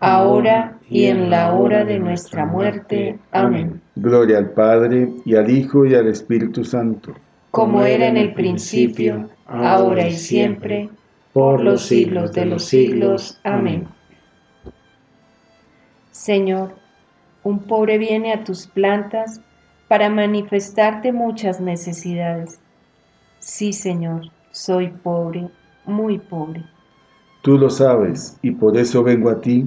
ahora y en la hora de nuestra muerte. Amén. Gloria al Padre, y al Hijo, y al Espíritu Santo. Como era en el principio, ahora y siempre, por los siglos de los siglos. Amén. Señor, un pobre viene a tus plantas para manifestarte muchas necesidades. Sí, Señor, soy pobre, muy pobre. Tú lo sabes, y por eso vengo a ti,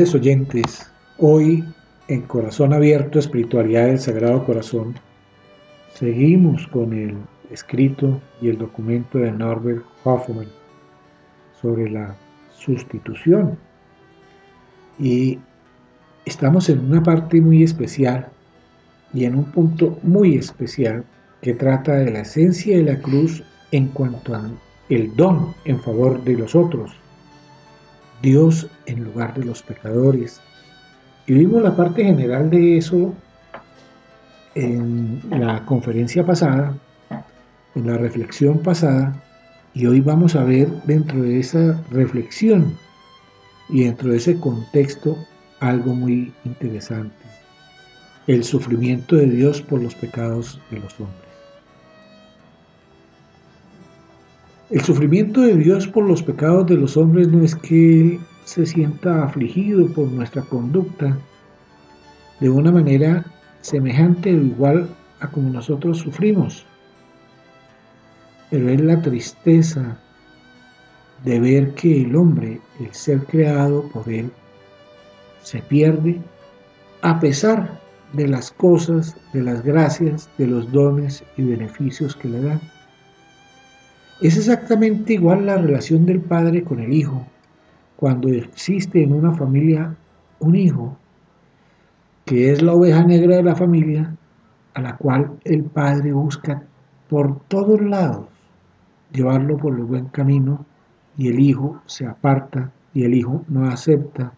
Oyentes, hoy en Corazón Abierto, Espiritualidad del Sagrado Corazón, seguimos con el escrito y el documento de Norbert Hoffman sobre la sustitución. Y estamos en una parte muy especial y en un punto muy especial que trata de la esencia de la cruz en cuanto al don en favor de los otros Dios en lugar de los pecadores. Y vimos la parte general de eso en la conferencia pasada, en la reflexión pasada, y hoy vamos a ver dentro de esa reflexión y dentro de ese contexto algo muy interesante, el sufrimiento de Dios por los pecados de los hombres. El sufrimiento de Dios por los pecados de los hombres no es que Él se sienta afligido por nuestra conducta de una manera semejante o igual a como nosotros sufrimos, pero es la tristeza de ver que el hombre, el ser creado por Él, se pierde a pesar de las cosas, de las gracias, de los dones y beneficios que le dan. Es exactamente igual la relación del padre con el hijo. Cuando existe en una familia un hijo, que es la oveja negra de la familia, a la cual el padre busca por todos lados llevarlo por el buen camino y el hijo se aparta y el hijo no acepta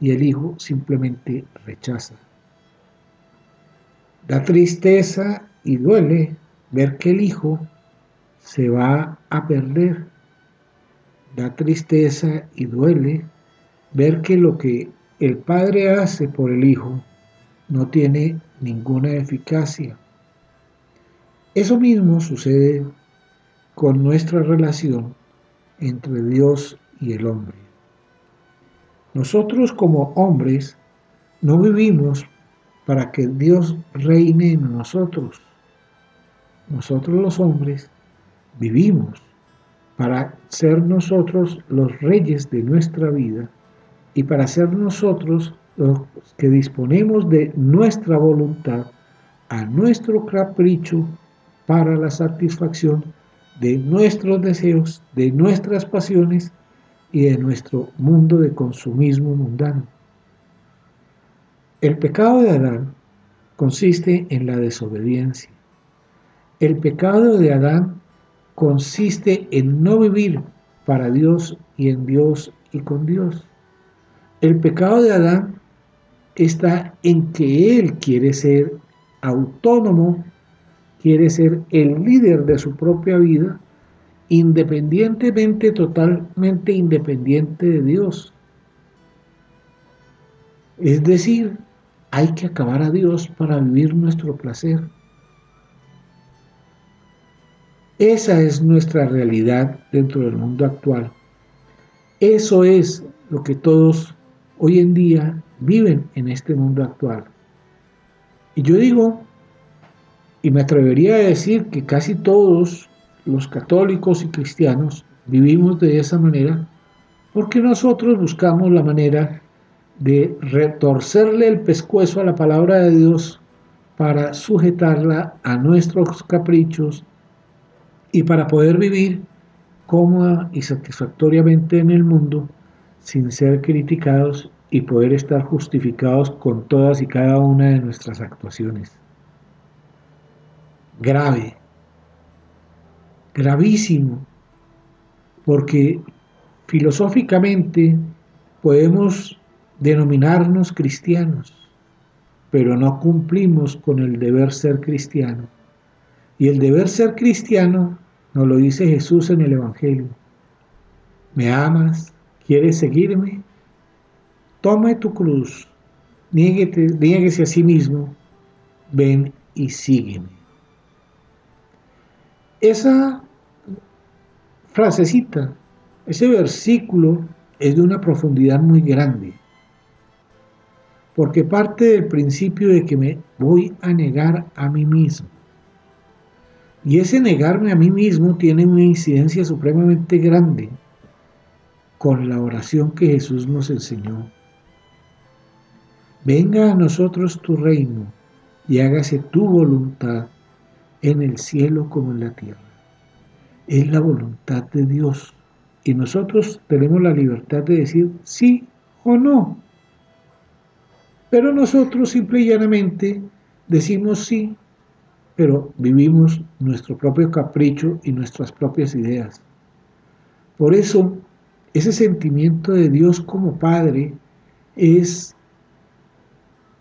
y el hijo simplemente rechaza. Da tristeza y duele ver que el hijo se va a perder. Da tristeza y duele ver que lo que el Padre hace por el Hijo no tiene ninguna eficacia. Eso mismo sucede con nuestra relación entre Dios y el hombre. Nosotros como hombres no vivimos para que Dios reine en nosotros. Nosotros los hombres vivimos para ser nosotros los reyes de nuestra vida y para ser nosotros los que disponemos de nuestra voluntad a nuestro capricho para la satisfacción de nuestros deseos, de nuestras pasiones y de nuestro mundo de consumismo mundano. El pecado de Adán consiste en la desobediencia. El pecado de Adán consiste en no vivir para Dios y en Dios y con Dios. El pecado de Adán está en que él quiere ser autónomo, quiere ser el líder de su propia vida, independientemente, totalmente independiente de Dios. Es decir, hay que acabar a Dios para vivir nuestro placer. Esa es nuestra realidad dentro del mundo actual. Eso es lo que todos hoy en día viven en este mundo actual. Y yo digo, y me atrevería a decir que casi todos los católicos y cristianos vivimos de esa manera porque nosotros buscamos la manera de retorcerle el pescuezo a la palabra de Dios para sujetarla a nuestros caprichos y para poder vivir cómoda y satisfactoriamente en el mundo sin ser criticados y poder estar justificados con todas y cada una de nuestras actuaciones. Grave, gravísimo, porque filosóficamente podemos denominarnos cristianos, pero no cumplimos con el deber ser cristiano. Y el deber ser cristiano nos lo dice Jesús en el Evangelio. ¿Me amas? ¿Quieres seguirme? Toma tu cruz, niéguese a sí mismo, ven y sígueme. Esa frasecita, ese versículo es de una profundidad muy grande, porque parte del principio de que me voy a negar a mí mismo. Y ese negarme a mí mismo tiene una incidencia supremamente grande con la oración que Jesús nos enseñó. Venga a nosotros tu reino y hágase tu voluntad en el cielo como en la tierra. Es la voluntad de Dios y nosotros tenemos la libertad de decir sí o no. Pero nosotros simple y llanamente decimos sí pero vivimos nuestro propio capricho y nuestras propias ideas. Por eso ese sentimiento de Dios como Padre es,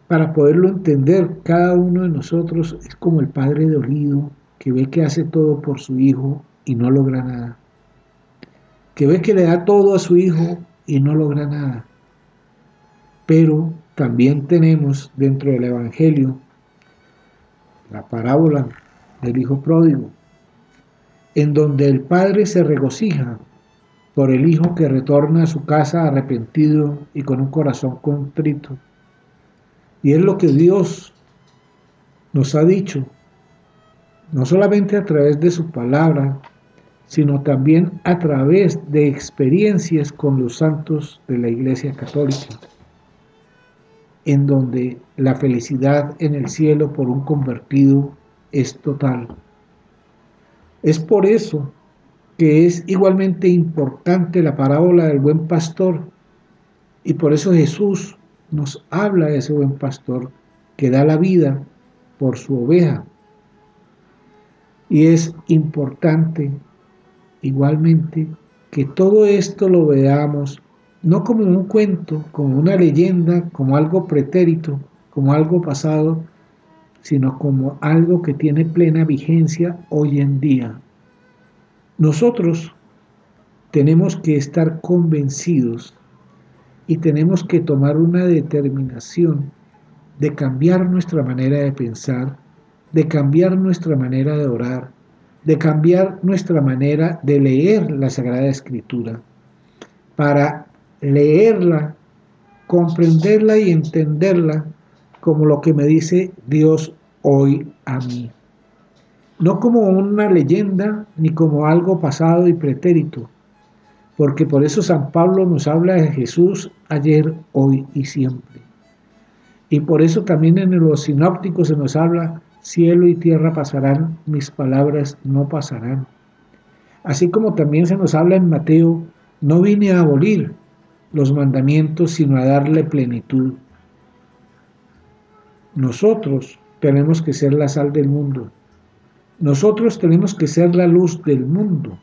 para poderlo entender, cada uno de nosotros es como el Padre dolido que ve que hace todo por su Hijo y no logra nada. Que ve que le da todo a su Hijo y no logra nada. Pero también tenemos dentro del Evangelio la parábola del Hijo Pródigo, en donde el Padre se regocija por el Hijo que retorna a su casa arrepentido y con un corazón contrito. Y es lo que Dios nos ha dicho, no solamente a través de su palabra, sino también a través de experiencias con los santos de la Iglesia Católica, en donde la felicidad en el cielo por un convertido es total. Es por eso que es igualmente importante la parábola del buen pastor. Y por eso Jesús nos habla de ese buen pastor que da la vida por su oveja. Y es importante igualmente que todo esto lo veamos no como un cuento, como una leyenda, como algo pretérito, como algo pasado, sino como algo que tiene plena vigencia hoy en día. Nosotros tenemos que estar convencidos y tenemos que tomar una determinación de cambiar nuestra manera de pensar, de cambiar nuestra manera de orar, de cambiar nuestra manera de leer la Sagrada Escritura, para leerla, comprenderla y entenderla como lo que me dice Dios hoy a mí no como una leyenda ni como algo pasado y pretérito, porque por eso San Pablo nos habla de Jesús ayer, hoy y siempre. Y por eso también en los sinópticos se nos habla, cielo y tierra pasarán, mis palabras no pasarán. Así como también se nos habla en Mateo, no vine a abolir los mandamientos, sino a darle plenitud. Nosotros tenemos que ser la sal del mundo nosotros tenemos que ser la luz del mundo.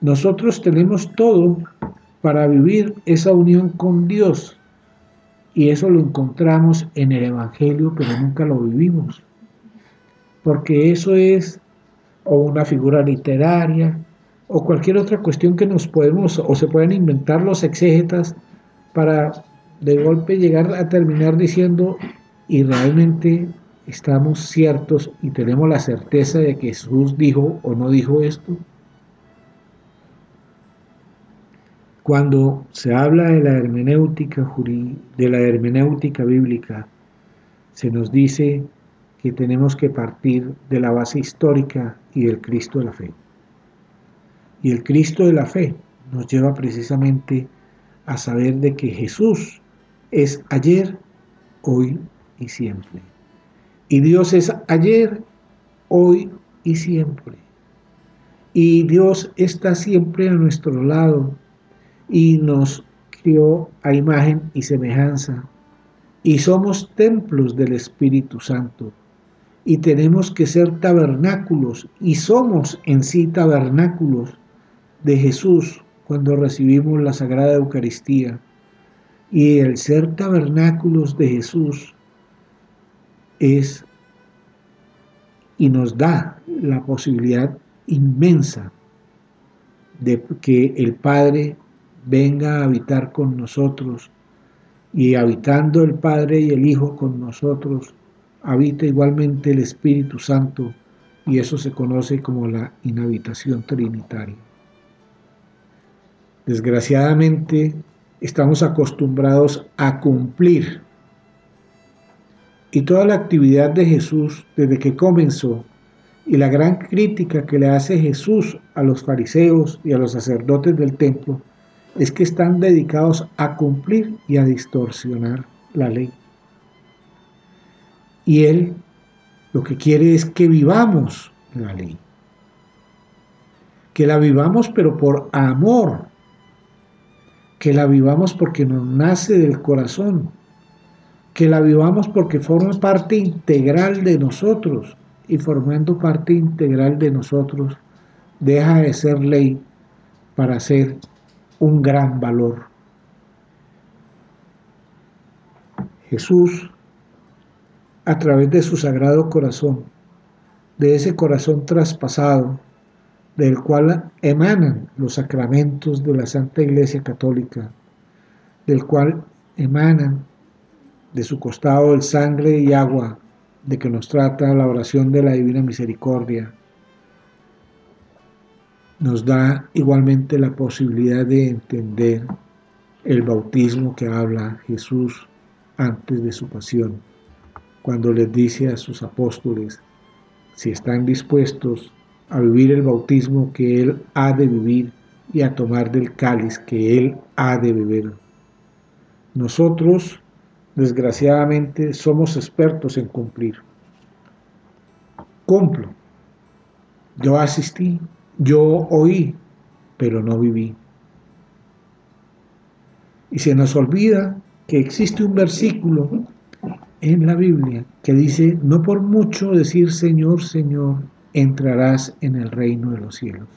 Nosotros tenemos todo para vivir esa unión con Dios. Y eso lo encontramos en el Evangelio, pero nunca lo vivimos. Porque eso es o una figura literaria o cualquier otra cuestión que nos podemos o se pueden inventar los exégetas para de golpe llegar a terminar diciendo y realmente ¿Estamos ciertos y tenemos la certeza de que Jesús dijo o no dijo esto? Cuando se habla de la hermenéutica de la hermenéutica bíblica, se nos dice que tenemos que partir de la base histórica y del Cristo de la fe. Y el Cristo de la fe nos lleva precisamente a saber de que Jesús es ayer, hoy y siempre. Y Dios es ayer, hoy y siempre. Y Dios está siempre a nuestro lado y nos crió a imagen y semejanza. Y somos templos del Espíritu Santo. Y tenemos que ser tabernáculos y somos en sí tabernáculos de Jesús cuando recibimos la Sagrada Eucaristía. Y el ser tabernáculos de Jesús es y nos da la posibilidad inmensa de que el Padre venga a habitar con nosotros y habitando el Padre y el Hijo con nosotros, habita igualmente el Espíritu Santo y eso se conoce como la inhabitación trinitaria. Desgraciadamente estamos acostumbrados a cumplir y toda la actividad de Jesús desde que comenzó y la gran crítica que le hace Jesús a los fariseos y a los sacerdotes del templo es que están dedicados a cumplir y a distorsionar la ley. Y Él lo que quiere es que vivamos la ley. Que la vivamos pero por amor. Que la vivamos porque nos nace del corazón que la vivamos porque forma parte integral de nosotros y formando parte integral de nosotros deja de ser ley para ser un gran valor. Jesús, a través de su sagrado corazón, de ese corazón traspasado, del cual emanan los sacramentos de la Santa Iglesia Católica, del cual emanan de su costado el sangre y agua de que nos trata la oración de la Divina Misericordia, nos da igualmente la posibilidad de entender el bautismo que habla Jesús antes de su pasión, cuando les dice a sus apóstoles, si están dispuestos a vivir el bautismo que Él ha de vivir y a tomar del cáliz que Él ha de beber. Nosotros, desgraciadamente, somos expertos en cumplir. Cumplo. Yo asistí, yo oí, pero no viví. Y se nos olvida que existe un versículo en la Biblia que dice, no por mucho decir Señor, Señor, entrarás en el reino de los cielos.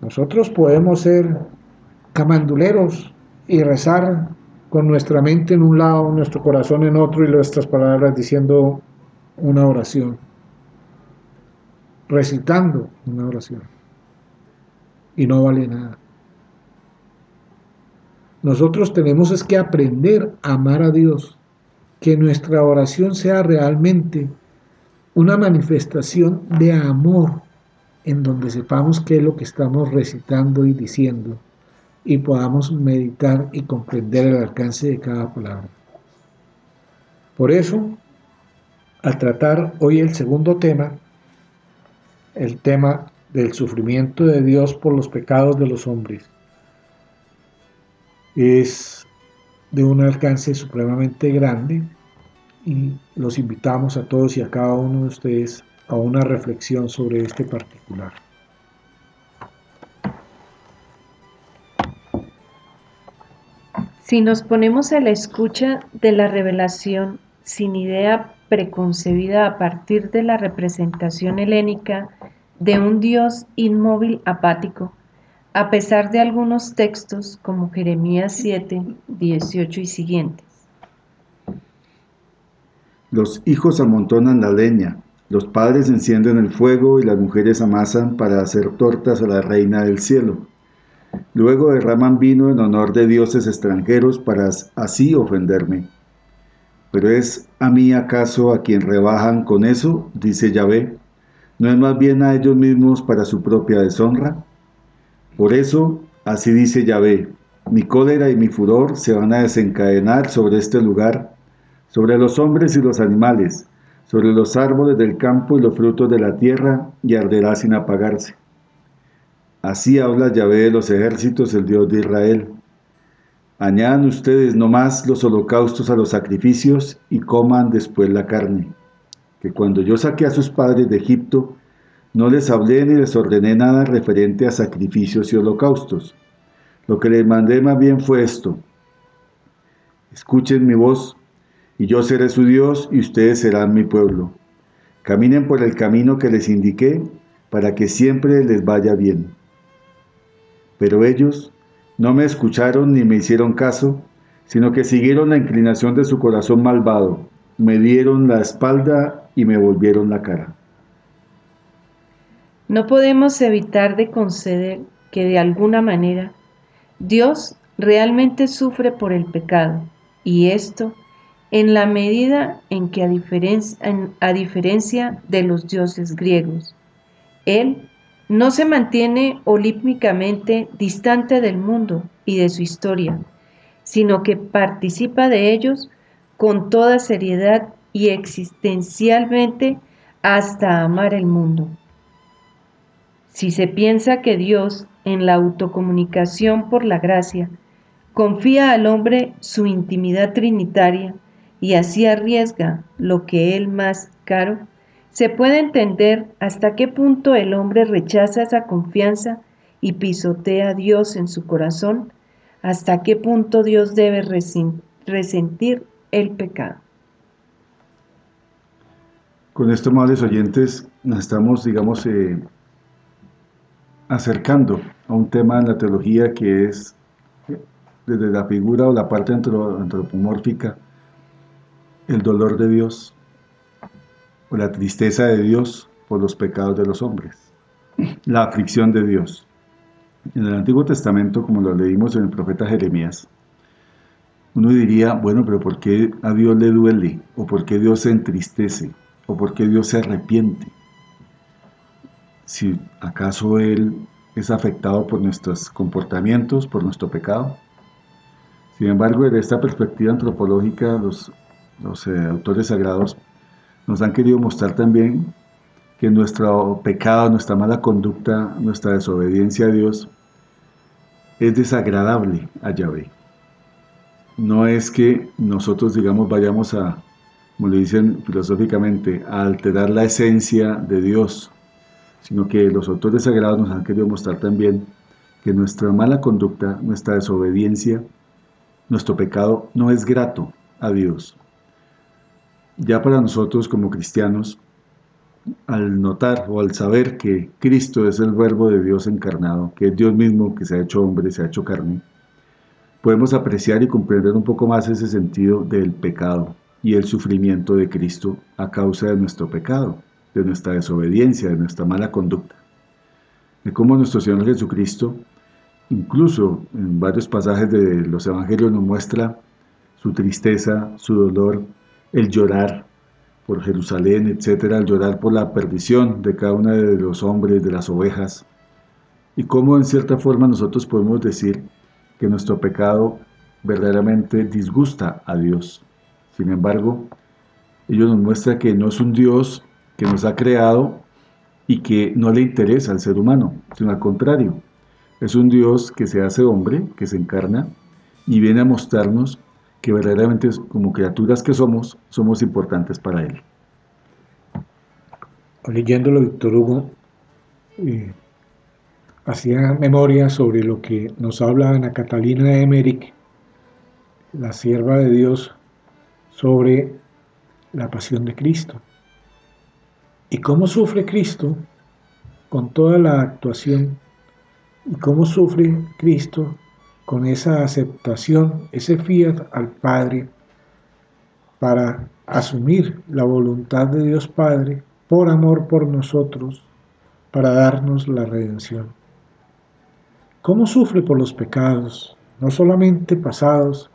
Nosotros podemos ser camanduleros y rezar con nuestra mente en un lado, nuestro corazón en otro y nuestras palabras diciendo una oración, recitando una oración. Y no vale nada. Nosotros tenemos es que aprender a amar a Dios, que nuestra oración sea realmente una manifestación de amor en donde sepamos qué es lo que estamos recitando y diciendo y podamos meditar y comprender el alcance de cada palabra. Por eso, al tratar hoy el segundo tema, el tema del sufrimiento de Dios por los pecados de los hombres, es de un alcance supremamente grande y los invitamos a todos y a cada uno de ustedes a una reflexión sobre este particular. Si nos ponemos a la escucha de la revelación sin idea preconcebida a partir de la representación helénica de un Dios inmóvil apático, a pesar de algunos textos como Jeremías 7, 18 y siguientes. Los hijos amontonan la leña, los padres encienden el fuego y las mujeres amasan para hacer tortas a la reina del cielo. Luego derraman vino en honor de dioses extranjeros para así ofenderme. Pero es a mí acaso a quien rebajan con eso, dice Yahvé, ¿no es más bien a ellos mismos para su propia deshonra? Por eso, así dice Yahvé, mi cólera y mi furor se van a desencadenar sobre este lugar, sobre los hombres y los animales, sobre los árboles del campo y los frutos de la tierra, y arderá sin apagarse. Así habla Yahvé de los ejércitos, el Dios de Israel. Añadan ustedes no más los holocaustos a los sacrificios y coman después la carne. Que cuando yo saqué a sus padres de Egipto, no les hablé ni les ordené nada referente a sacrificios y holocaustos. Lo que les mandé más bien fue esto. Escuchen mi voz, y yo seré su Dios, y ustedes serán mi pueblo. Caminen por el camino que les indiqué, para que siempre les vaya bien. Pero ellos no me escucharon ni me hicieron caso, sino que siguieron la inclinación de su corazón malvado, me dieron la espalda y me volvieron la cara. No podemos evitar de conceder que de alguna manera Dios realmente sufre por el pecado y esto en la medida en que a diferencia, de los dioses griegos, Él no se mantiene olímpicamente distante del mundo y de su historia, sino que participa de ellos con toda seriedad y existencialmente hasta amar el mundo. Si se piensa que Dios, en la autocomunicación por la gracia, confía al hombre su intimidad trinitaria y así arriesga lo que él más caro, se puede entender hasta qué punto el hombre rechaza esa confianza y pisotea a Dios en su corazón, hasta qué punto Dios debe resentir el pecado. Con esto, amables oyentes, estamos, digamos, eh, acercando a un tema en la teología que es desde la figura o la parte antropomórfica, el dolor de Dios o la tristeza de Dios por los pecados de los hombres, la aflicción de Dios. En el Antiguo Testamento, como lo leímos en el profeta Jeremías, uno diría, bueno, pero ¿por qué a Dios le duele? ¿O por qué Dios se entristece? ¿O por qué Dios se arrepiente? Si acaso Él es afectado por nuestros comportamientos, por nuestro pecado. Sin embargo, desde esta perspectiva antropológica, los, los eh, autores sagrados nos han querido mostrar también que nuestro pecado, nuestra mala conducta, nuestra desobediencia a Dios es desagradable a Yahvé. No es que nosotros, digamos, vayamos a, como le dicen filosóficamente, a alterar la esencia de Dios, sino que los autores sagrados nos han querido mostrar también que nuestra mala conducta, nuestra desobediencia, nuestro pecado no es grato a Dios. Ya para nosotros como cristianos, al notar o al saber que Cristo es el verbo de Dios encarnado, que es Dios mismo que se ha hecho hombre, se ha hecho carne, podemos apreciar y comprender un poco más ese sentido del pecado y el sufrimiento de Cristo a causa de nuestro pecado, de nuestra desobediencia, de nuestra mala conducta. De cómo nuestro Señor Jesucristo, incluso en varios pasajes de los Evangelios, nos muestra su tristeza, su dolor, el llorar por Jerusalén, etcétera, el llorar por la perdición de cada uno de los hombres, de las ovejas, y cómo en cierta forma nosotros podemos decir que nuestro pecado verdaderamente disgusta a Dios. Sin embargo, ello nos muestra que no es un Dios que nos ha creado y que no le interesa al ser humano, sino al contrario, es un Dios que se hace hombre, que se encarna y viene a mostrarnos que verdaderamente como criaturas que somos, somos importantes para Él. Leyéndolo Víctor Hugo, eh, hacía memoria sobre lo que nos habla Ana Catalina de Emmerich, la sierva de Dios, sobre la pasión de Cristo. Y cómo sufre Cristo con toda la actuación y cómo sufre Cristo con esa aceptación, ese fiat al Padre para asumir la voluntad de Dios Padre por amor por nosotros, para darnos la redención cómo sufre por los pecados, no solamente pasados,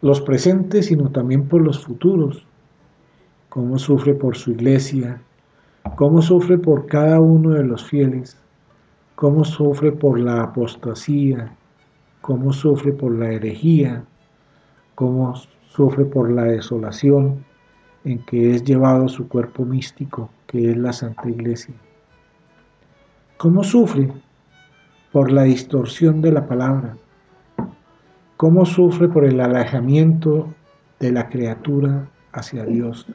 los presentes, sino también por los futuros, cómo sufre por su iglesia, cómo sufre por cada uno de los fieles, cómo sufre por la apostasía, cómo sufre por la herejía, cómo sufre por la desolación en que es llevado su cuerpo místico, que es la Santa Iglesia. ¿Cómo sufre por la distorsión de la palabra, cómo sufre por el alejamiento de la criatura hacia Dios,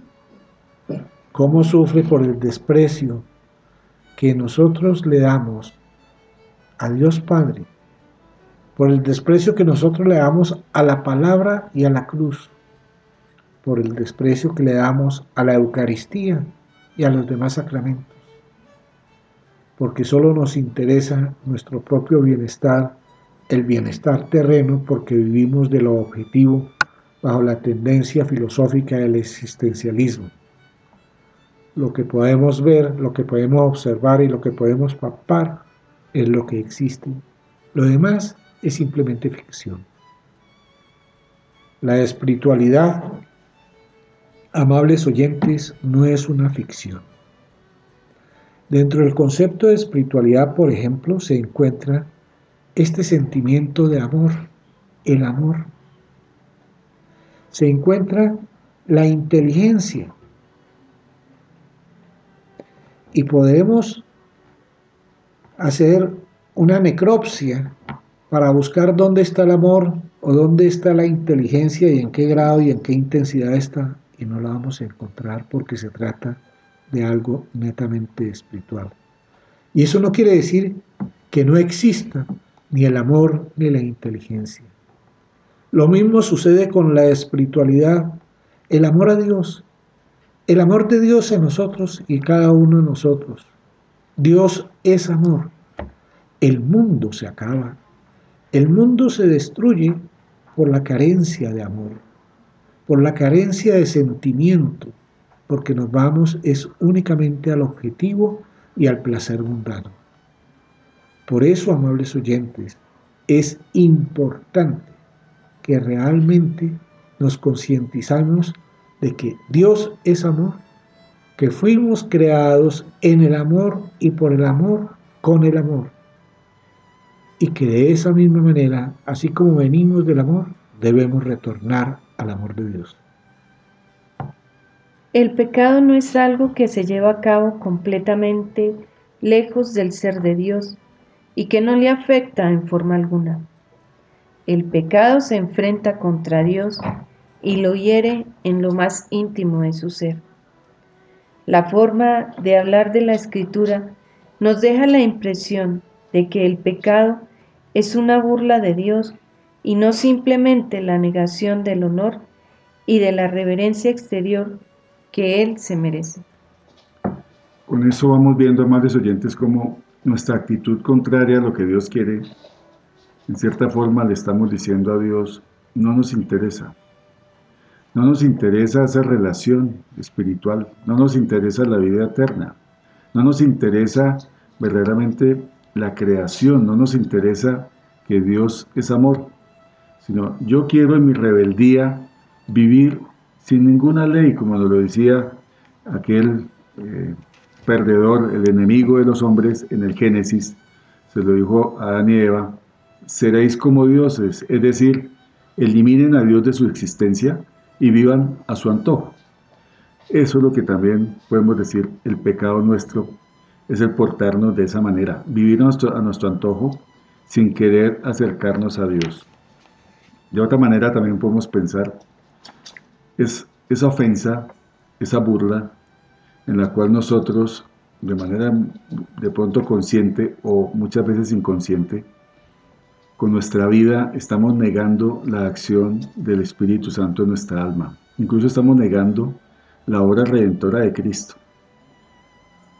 cómo sufre por el desprecio que nosotros le damos a Dios Padre, por el desprecio que nosotros le damos a la palabra y a la cruz, por el desprecio que le damos a la Eucaristía y a los demás sacramentos porque solo nos interesa nuestro propio bienestar, el bienestar terreno, porque vivimos de lo objetivo bajo la tendencia filosófica del existencialismo. Lo que podemos ver, lo que podemos observar y lo que podemos papar es lo que existe. Lo demás es simplemente ficción. La espiritualidad, amables oyentes, no es una ficción. Dentro del concepto de espiritualidad, por ejemplo, se encuentra este sentimiento de amor, el amor. Se encuentra la inteligencia. Y podemos hacer una necropsia para buscar dónde está el amor o dónde está la inteligencia y en qué grado y en qué intensidad está. Y no la vamos a encontrar porque se trata de algo netamente espiritual. Y eso no quiere decir que no exista ni el amor ni la inteligencia. Lo mismo sucede con la espiritualidad, el amor a Dios, el amor de Dios en nosotros y cada uno de nosotros. Dios es amor. el mundo se acaba. El mundo se destruye por la carencia de amor, por la carencia de sentimiento, porque nos vamos es únicamente al objetivo y al placer mundano. Por eso, amables oyentes, es importante que realmente nos concientizamos de que Dios es amor, que fuimos creados en el amor y por el amor con el amor. Y que de esa misma manera, así como venimos del amor, debemos retornar al amor de Dios. El pecado no es algo que se lleva a cabo completamente lejos del ser de Dios y que no le afecta en forma alguna. El pecado se enfrenta contra Dios y lo hiere en lo más íntimo de su ser. La forma de hablar de la escritura nos deja la impresión de que el pecado es una burla de Dios y no simplemente la negación del honor y de la reverencia exterior que Él se merece. Con eso vamos viendo, amables oyentes, cómo nuestra actitud contraria a lo que Dios quiere, en cierta forma le estamos diciendo a Dios, no nos interesa. No nos interesa esa relación espiritual, no nos interesa la vida eterna, no nos interesa verdaderamente la creación, no nos interesa que Dios es amor, sino yo quiero en mi rebeldía vivir sin ninguna ley, como nos lo decía aquel eh, perdedor, el enemigo de los hombres en el Génesis, se lo dijo a Adán y Eva, seréis como dioses, es decir, eliminen a Dios de su existencia y vivan a su antojo. Eso es lo que también podemos decir, el pecado nuestro es el portarnos de esa manera, vivir a nuestro, a nuestro antojo sin querer acercarnos a Dios. De otra manera también podemos pensar, es esa ofensa, esa burla, en la cual nosotros, de manera de pronto consciente o muchas veces inconsciente, con nuestra vida estamos negando la acción del Espíritu Santo en nuestra alma. Incluso estamos negando la obra redentora de Cristo.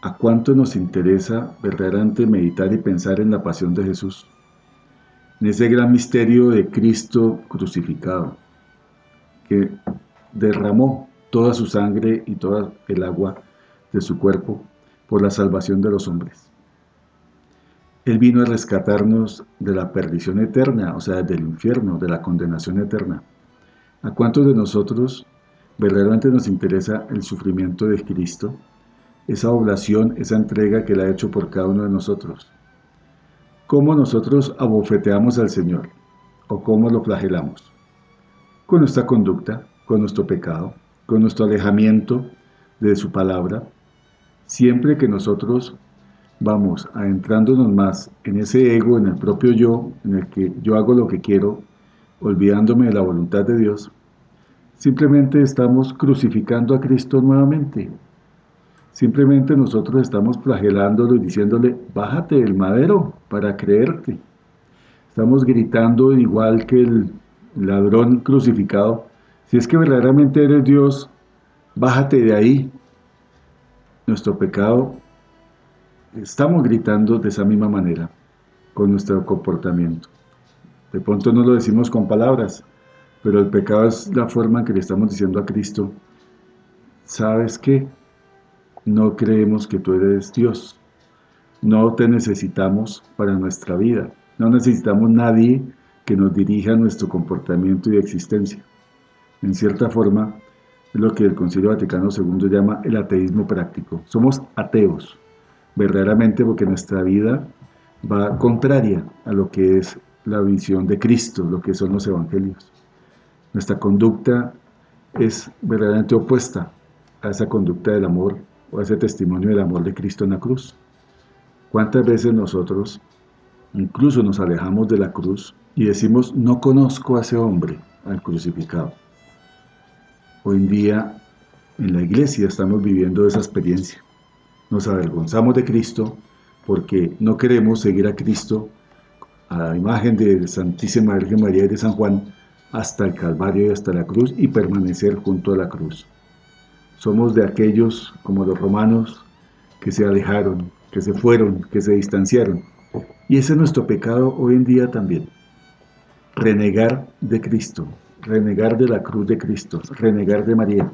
¿A cuánto nos interesa verdaderamente meditar y pensar en la pasión de Jesús? En ese gran misterio de Cristo crucificado, que derramó toda su sangre y toda el agua de su cuerpo por la salvación de los hombres. Él vino a rescatarnos de la perdición eterna, o sea, del infierno, de la condenación eterna. ¿A cuántos de nosotros verdaderamente nos interesa el sufrimiento de Cristo? Esa oblación, esa entrega que Él ha hecho por cada uno de nosotros. ¿Cómo nosotros abofeteamos al Señor? ¿O cómo lo flagelamos? Con nuestra conducta, con nuestro pecado, con nuestro alejamiento de su palabra, siempre que nosotros vamos adentrándonos más en ese ego, en el propio yo, en el que yo hago lo que quiero, olvidándome de la voluntad de Dios, simplemente estamos crucificando a Cristo nuevamente. Simplemente nosotros estamos flagelándolo y diciéndole, bájate del madero para creerte. Estamos gritando igual que el ladrón crucificado, si es que verdaderamente eres Dios, bájate de ahí. Nuestro pecado estamos gritando de esa misma manera con nuestro comportamiento. De pronto no lo decimos con palabras, pero el pecado es la forma en que le estamos diciendo a Cristo, ¿sabes qué? No creemos que tú eres Dios. No te necesitamos para nuestra vida. No necesitamos nadie que nos dirija nuestro comportamiento y existencia. En cierta forma, es lo que el Concilio Vaticano II llama el ateísmo práctico. Somos ateos, verdaderamente porque nuestra vida va contraria a lo que es la visión de Cristo, lo que son los evangelios. Nuestra conducta es verdaderamente opuesta a esa conducta del amor o a ese testimonio del amor de Cristo en la cruz. ¿Cuántas veces nosotros incluso nos alejamos de la cruz y decimos, no conozco a ese hombre, al crucificado? Hoy en día en la iglesia estamos viviendo esa experiencia nos avergonzamos de Cristo porque no queremos seguir a Cristo a la imagen de Santísima Virgen María y de San Juan hasta el Calvario y hasta la cruz y permanecer junto a la cruz. Somos de aquellos, como los romanos, que se alejaron, que se fueron, que se distanciaron. Y ese es nuestro pecado hoy en día también. Renegar de Cristo, renegar de la cruz de Cristo, renegar de María.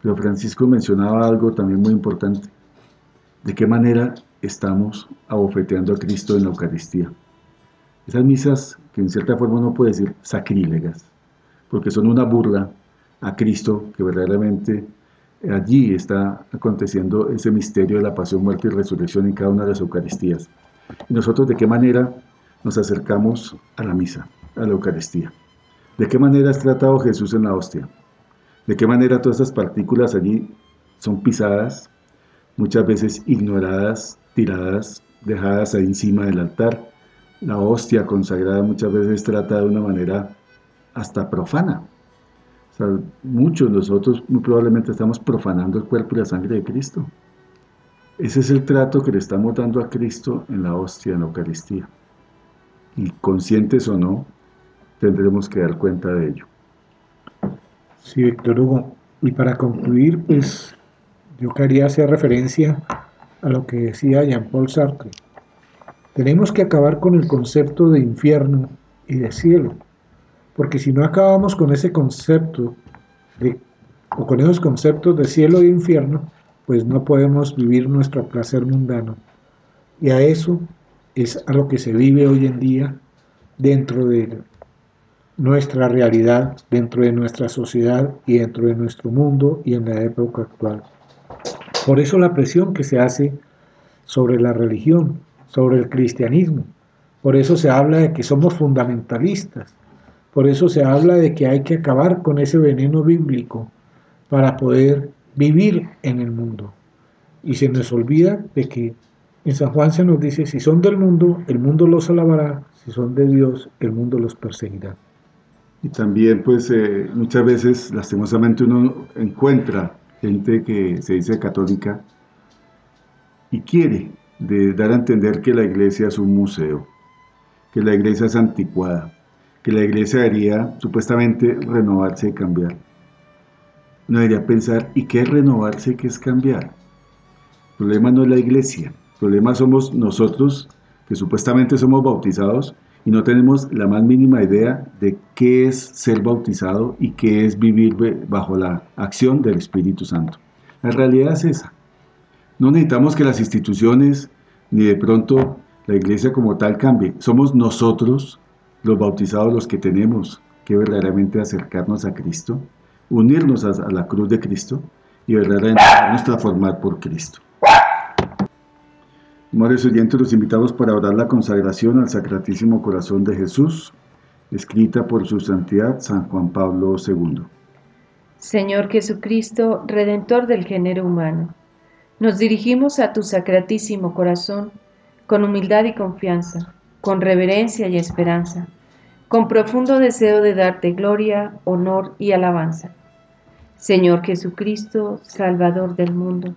Pero Francisco mencionaba algo también muy importante. ¿De qué manera estamos abofeteando a Cristo en la Eucaristía? Esas misas que en cierta forma uno puede decir sacrílegas, porque son una burla a Cristo que verdaderamente allí está aconteciendo ese misterio de la pasión, muerte y resurrección en cada una de las Eucaristías. ¿Y nosotros de qué manera nos acercamos a la misa, a la Eucaristía? ¿De qué manera es tratado Jesús en la hostia? ¿De qué manera todas estas partículas allí son pisadas, muchas veces ignoradas, tiradas, dejadas ahí encima del altar? La hostia consagrada muchas veces trata de una manera hasta profana. Muchos de nosotros muy probablemente estamos profanando el cuerpo y la sangre de Cristo. Ese es el trato que le estamos dando a Cristo en la hostia, en la Eucaristía. Y conscientes o no, tendremos que dar cuenta de ello. Sí, Víctor Hugo. Y para concluir, pues yo quería hacer referencia a lo que decía Jean-Paul Sartre. Tenemos que acabar con el concepto de infierno y de cielo, porque si no acabamos con ese concepto o con esos conceptos de cielo e infierno, pues no podemos vivir nuestro placer mundano. Y a eso es a lo que se vive hoy en día dentro de nuestra realidad, dentro de nuestra sociedad y dentro de nuestro mundo y en la época actual. Por eso la presión que se hace sobre la religión, sobre el cristianismo. Por eso se habla de que somos fundamentalistas. Por eso se habla de que hay que acabar con ese veneno bíblico para poder vivir en el mundo. Y se nos olvida de que en San Juan se nos dice, si son del mundo, el mundo los alabará, si son de Dios, el mundo los perseguirá. Y también, pues, eh, muchas veces, lastimosamente, uno encuentra gente que se dice católica y quiere dar a entender que la iglesia es un museo, que la iglesia es anticuada, que la iglesia debería supuestamente renovarse y cambiar. No debería pensar, ¿y qué es renovarse y qué es cambiar? El problema no es la iglesia, el problema somos nosotros que supuestamente somos bautizados y no tenemos la más mínima idea de qué es ser bautizado y qué es vivir bajo la acción del Espíritu Santo. La realidad es esa. No necesitamos que las instituciones ni de pronto la iglesia como tal cambie. Somos nosotros, los bautizados, los que tenemos que verdaderamente acercarnos a Cristo, unirnos a, la cruz de Cristo y verdaderamente transformar por Cristo. Amores oyentes, los invitamos para orar la consagración al Sacratísimo Corazón de Jesús, escrita por su santidad San Juan Pablo II. Señor Jesucristo, Redentor del género humano, nos dirigimos a tu Sacratísimo Corazón con humildad y confianza, con reverencia y esperanza, con profundo deseo de darte gloria, honor y alabanza. Señor Jesucristo, Salvador del mundo,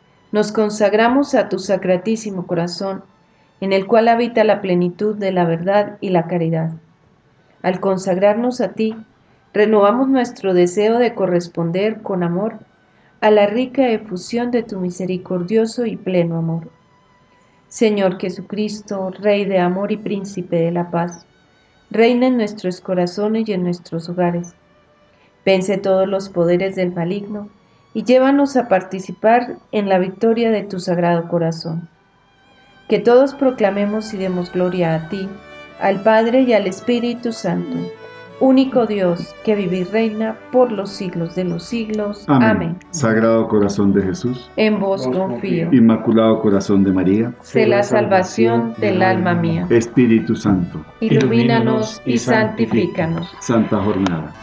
nos consagramos a tu sacratísimo corazón, en el cual habita la plenitud de la verdad y la caridad. Al consagrarnos a ti, renovamos nuestro deseo de corresponder con amor a la rica efusión de tu misericordioso y pleno amor. Señor Jesucristo, Rey de amor y Príncipe de la paz, reina en nuestros corazones y en nuestros hogares. Vence todos los poderes del maligno y llévanos a participar en la victoria de tu sagrado corazón. Que todos proclamemos y demos gloria a ti, al Padre y al Espíritu Santo, único Dios que vive y reina por los siglos de los siglos. Amén. Sagrado corazón de Jesús, en vos confío. Inmaculado corazón de María, sé la salvación del alma mía. Espíritu Santo, ilumínanos y santifícanos. Santa jornada.